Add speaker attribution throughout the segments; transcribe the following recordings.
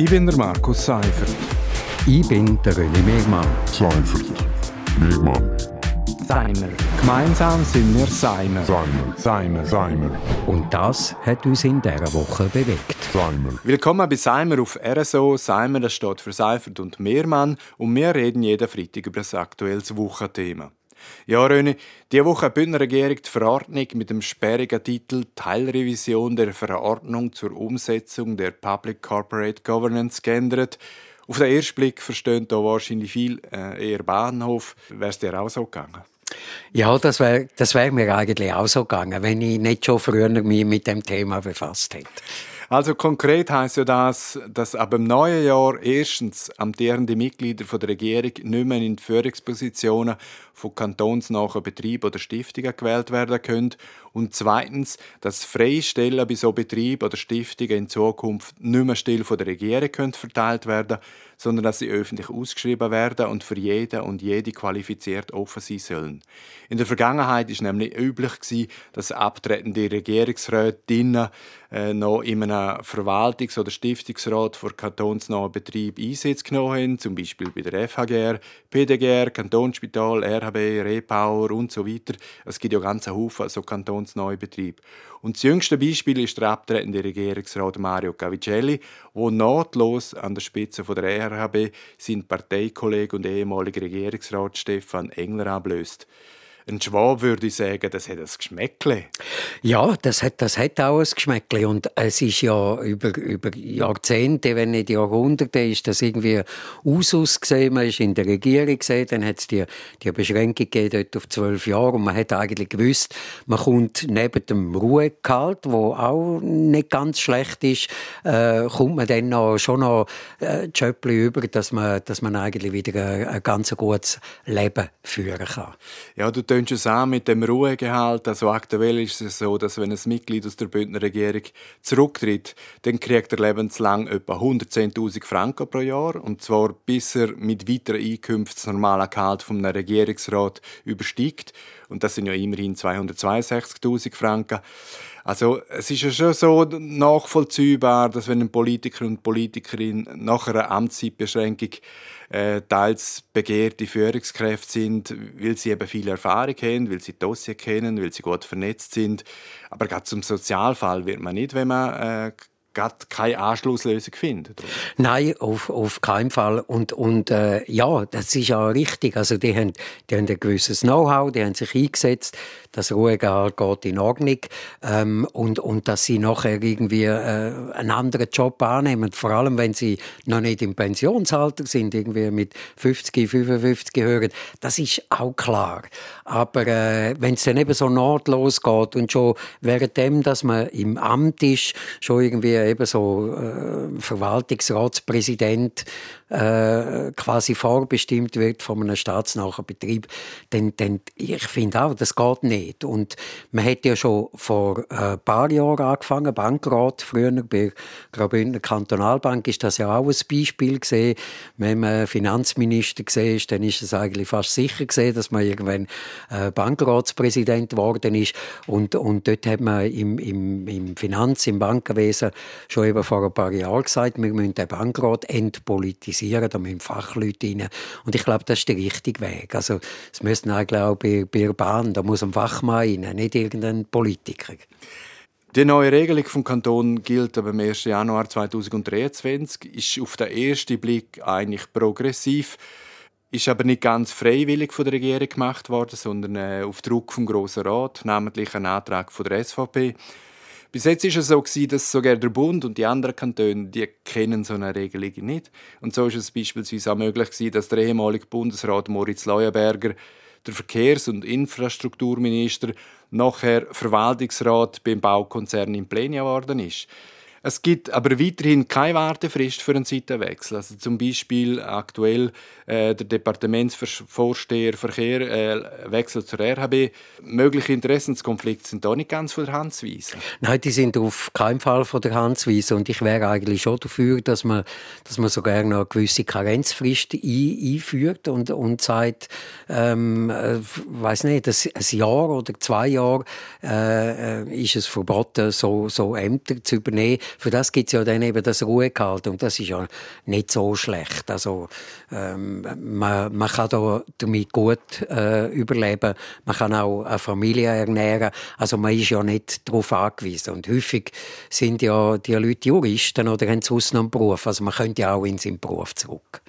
Speaker 1: Ich bin der Markus Seifert.
Speaker 2: Ich bin der René Megmann.
Speaker 3: Seifert. Megmann.
Speaker 1: Seimer. Gemeinsam sind wir Seimer.
Speaker 3: Seimer.
Speaker 1: Seimer.
Speaker 3: Seimer.
Speaker 2: Und das hat uns in dieser Woche bewegt.
Speaker 3: Seimer.
Speaker 1: Willkommen bei Seimer auf RSO. Seimer das steht für Seifert und Mehrmann und wir reden jeden Freitag über das aktuelles Wochenthema. Ja, Röne, diese Woche hat die Bündner Regierung die Verordnung mit dem sperrigen Titel Teilrevision der Verordnung zur Umsetzung der Public Corporate Governance geändert. Auf den ersten Blick verstehen da wahrscheinlich viel äh, eher Bahnhof. Wäre es dir auch so gegangen?
Speaker 2: Ja, das wäre das wär mir eigentlich auch so gegangen, wenn ich nicht schon früher mich mit dem Thema befasst hätte.
Speaker 1: Also konkret heißt ja das, dass ab dem neuen Jahr erstens amtierende Mitglieder von der Regierung nicht mehr in Führungspositionen von kantonsnahen Betrieben oder Stiftungen gewählt werden können und zweitens, dass Freistellen bei so Betrieben oder Stiftungen in Zukunft nicht mehr still von der Regierung können verteilt werden sondern dass sie öffentlich ausgeschrieben werden und für jeden und jede qualifiziert offen sein sollen. In der Vergangenheit ist nämlich üblich dass abtretende Regierungsrätinnen äh, noch in einem Verwaltungs- oder Stiftungsrat für kantonsnahen Betrieb Einsitz genommen haben, zum Beispiel bei der FHGR, PDGR, Kantonsspital, RHB, Repower und so weiter. Es gibt ja ganz Haufen so kantonsnahe Betriebe. Und das jüngste Beispiel ist der abtretende Regierungsrat Mario Cavicelli, der nahtlos an der Spitze der RHB seinen Parteikollegen und ehemaligen Regierungsrat Stefan Engler ablöst. Ein Schwab würde sagen, das hat ein Geschmäckle.
Speaker 2: Ja, das hat, das hat auch ein Geschmäckle. Und es ist ja über, über Jahrzehnte, wenn nicht Jahrhunderte, ist das irgendwie Usus gesehen. Man ist in der Regierung gesehen, dann hat es die, die Beschränkung gegeben dort auf zwölf Jahre. Und man hat eigentlich gewusst, man kommt neben dem Ruhegehalt, wo auch nicht ganz schlecht ist, äh, kommt man dann noch, schon noch äh, Jöppli über, dass man, dass man eigentlich wieder ein, ein ganz gutes Leben führen kann.
Speaker 1: Ja, du tönst es an mit dem Ruhegehalt. Also aktuell ist es so, dass wenn ein Mitglied aus der Bündner Regierung zurücktritt, dann kriegt er lebenslang etwa 110.000 Franken pro Jahr. Und zwar bis er mit weiteren Einkünften das normale Gehalt vom Regierungsrat übersteigt. Und das sind ja immerhin 262.000 Franken. Also es ist ja schon so nachvollziehbar, dass wenn ein Politiker und Politikerin nach einer Amtszeitbeschränkung äh, teils begehrte Führungskräfte sind, weil sie eben viel Erfahrung haben, weil sie Dossier kennen, weil sie gut vernetzt sind. Aber gerade zum Sozialfall wird man nicht, wenn man äh, keine Anschlusslösung findet.
Speaker 2: Nein, auf, auf keinen Fall. Und, und äh, ja, das ist ja richtig. Also die haben, die haben ein gewisses Know-how, die haben sich eingesetzt, das Ruhegehalt geht in Ordnung ähm, und, und dass sie nachher irgendwie äh, einen anderen Job annehmen, vor allem wenn sie noch nicht im Pensionsalter sind, irgendwie mit 50, 55 hören, das ist auch klar. Aber äh, wenn es dann eben so nahtlos geht und schon währenddem, dass man im Amt ist, schon irgendwie eben so äh, Verwaltungsratspräsident äh, quasi vorbestimmt wird von einem staatsnahen Betrieb, dann, dann ich finde auch, das geht nicht. Und man hat ja schon vor ein äh, paar Jahren angefangen, Bankrat, früher bei Graubündner Kantonalbank ist das ja auch ein Beispiel gesehen. Wenn man Finanzminister gesehen ist, dann ist es eigentlich fast sicher gesehen, dass man irgendwann äh, Bankratspräsident geworden ist. Und, und dort hat man im, im, im Finanz-, im Bankenwesen schon eben vor ein paar Jahren gesagt, wir müssen den Bankrat entpolitisieren, da müssen Fachleute rein. Und ich glaube, das ist der richtige Weg. Also, es müssen eigentlich auch bei, bei der Bahn, da muss ein Fachmann rein, nicht irgendein Politiker.
Speaker 1: Die neue Regelung vom Kanton gilt aber am 1. Januar 2023, ist auf den ersten Blick eigentlich progressiv, ist aber nicht ganz freiwillig von der Regierung gemacht worden, sondern äh, auf Druck vom Grossen Rat, namentlich ein Antrag von der SVP. Bis jetzt ist es so gewesen, dass sogar der Bund und die anderen Kantone, die kennen so eine Regelung nicht. Und so ist es beispielsweise auch möglich gewesen, dass der ehemalige Bundesrat Moritz Leuenberger, der Verkehrs- und Infrastrukturminister, nachher Verwaltungsrat beim Baukonzern in Plenia geworden ist. Es gibt aber weiterhin keine Wartefrist für einen Seitenwechsel. Also zum Beispiel aktuell äh, der Departementsvorsteher Verkehr äh, wechselt zur RHB. Mögliche Interessenskonflikte sind da nicht ganz von der Hand zu weisen.
Speaker 2: Nein, die sind auf keinen Fall von der Hand zu weisen. Und ich wäre eigentlich schon dafür, dass man, dass man sogar noch eine gewisse Karenzfrist ein, einführt und, und sagt, ähm, äh, weiß nicht, ein Jahr oder zwei Jahre äh, äh, ist es verboten, so, so Ämter zu übernehmen für das gibt es ja dann eben das Ruhegehalt und das ist ja nicht so schlecht. Also ähm, man, man kann da damit gut äh, überleben, man kann auch eine Familie ernähren, also man ist ja nicht darauf angewiesen und häufig sind ja die Leute Juristen oder haben sonst noch einen Beruf, also man könnte ja auch in seinen Beruf zurück.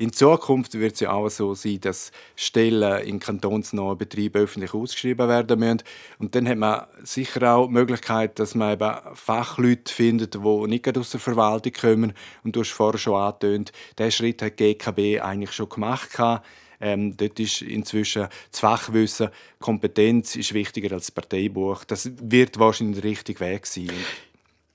Speaker 1: In Zukunft wird es ja auch so sein, dass Stellen in kantonsnahen Betrieben öffentlich ausgeschrieben werden müssen. Und dann hat man sicher auch die Möglichkeit, dass man eben Fachleute findet, die nicht aus der Verwaltung kommen. Und du hast vorher schon angetönt, diesen Schritt hat die GKB eigentlich schon gemacht. Ähm, dort ist inzwischen das Fachwissen, Kompetenz ist wichtiger als das Parteibuch. Das wird wahrscheinlich der richtige Weg sein.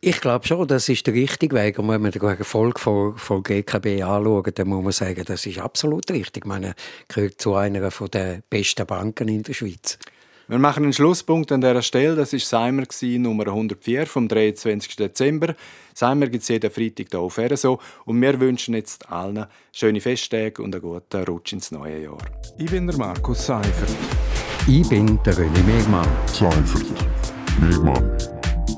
Speaker 2: Ich glaube schon, das ist der richtige Weg. Und wenn man den Erfolg von, von GKB anschaut, dann muss man sagen, das ist absolut richtig. Ich meine, gehört zu einer der besten Banken in der Schweiz.
Speaker 1: Wir machen einen Schlusspunkt an dieser Stelle. Das war Seimer, Nummer 104 vom 23. Dezember. Seimer gibt es jeden Freitag hier auf RSO. Und wir wünschen jetzt allen schöne Festtage und einen guten Rutsch ins neue Jahr.
Speaker 4: Ich bin der Markus Seifert.
Speaker 2: Ich bin der René Megmann.
Speaker 3: Seifert. Megmann.